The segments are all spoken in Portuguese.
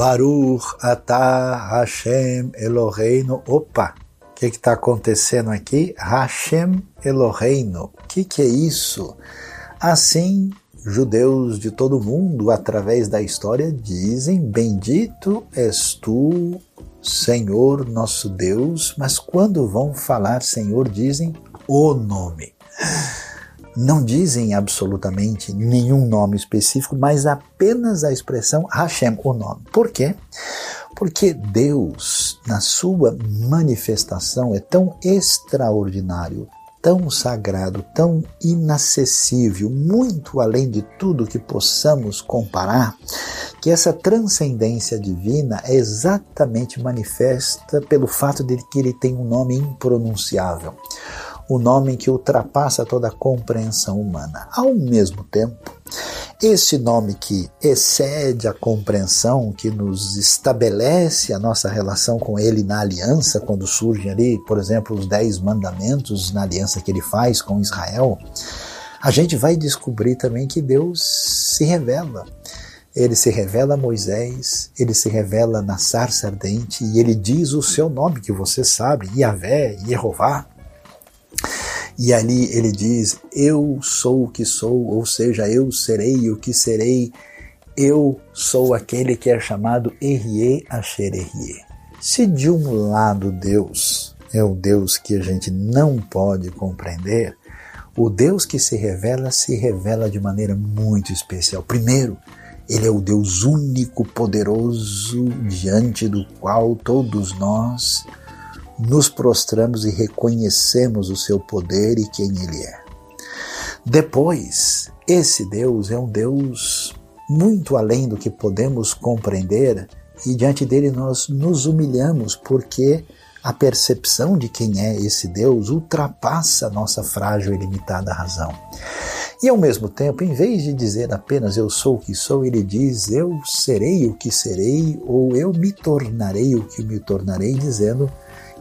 Baruch atah Hashem Eloheinu. Opa, o que está acontecendo aqui? Hashem Eloheinu. O que, que é isso? Assim, judeus de todo mundo, através da história, dizem: Bendito és tu, Senhor nosso Deus. Mas quando vão falar Senhor, dizem o nome não dizem absolutamente nenhum nome específico, mas apenas a expressão Hashem, o nome. Por quê? Porque Deus, na sua manifestação, é tão extraordinário, tão sagrado, tão inacessível, muito além de tudo que possamos comparar, que essa transcendência divina é exatamente manifesta pelo fato de que ele tem um nome impronunciável o nome que ultrapassa toda a compreensão humana. Ao mesmo tempo, esse nome que excede a compreensão, que nos estabelece a nossa relação com ele na aliança, quando surgem ali, por exemplo, os dez mandamentos na aliança que ele faz com Israel, a gente vai descobrir também que Deus se revela. Ele se revela a Moisés, ele se revela na sarça ardente e ele diz o seu nome, que você sabe, Yahvé, Yehová. E ali ele diz: Eu sou o que sou, ou seja, eu serei o que serei, eu sou aquele que é chamado Erie Asher. Se de um lado Deus é o Deus que a gente não pode compreender, o Deus que se revela se revela de maneira muito especial. Primeiro, ele é o Deus único, poderoso, diante do qual todos nós nos prostramos e reconhecemos o seu poder e quem ele é. Depois, esse Deus é um Deus muito além do que podemos compreender e diante dele nós nos humilhamos porque a percepção de quem é esse Deus ultrapassa a nossa frágil e limitada razão. E ao mesmo tempo, em vez de dizer apenas eu sou o que sou, ele diz eu serei o que serei ou eu me tornarei o que me tornarei, dizendo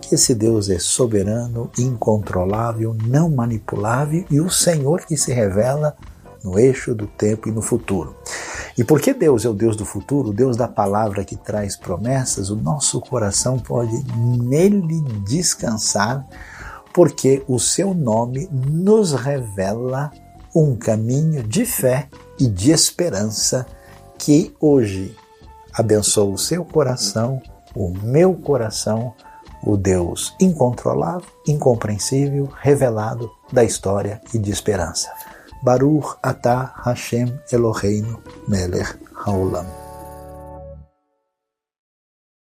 que esse Deus é soberano, incontrolável, não manipulável e o Senhor que se revela no eixo do tempo e no futuro. E porque Deus é o Deus do futuro, o Deus da palavra que traz promessas, o nosso coração pode nele descansar, porque o seu nome nos revela um caminho de fé e de esperança que hoje abençoa o seu coração, o meu coração, o Deus incontrolável, incompreensível, revelado da história e de esperança. Baruch atah Hashem Eloheinu melech haolam.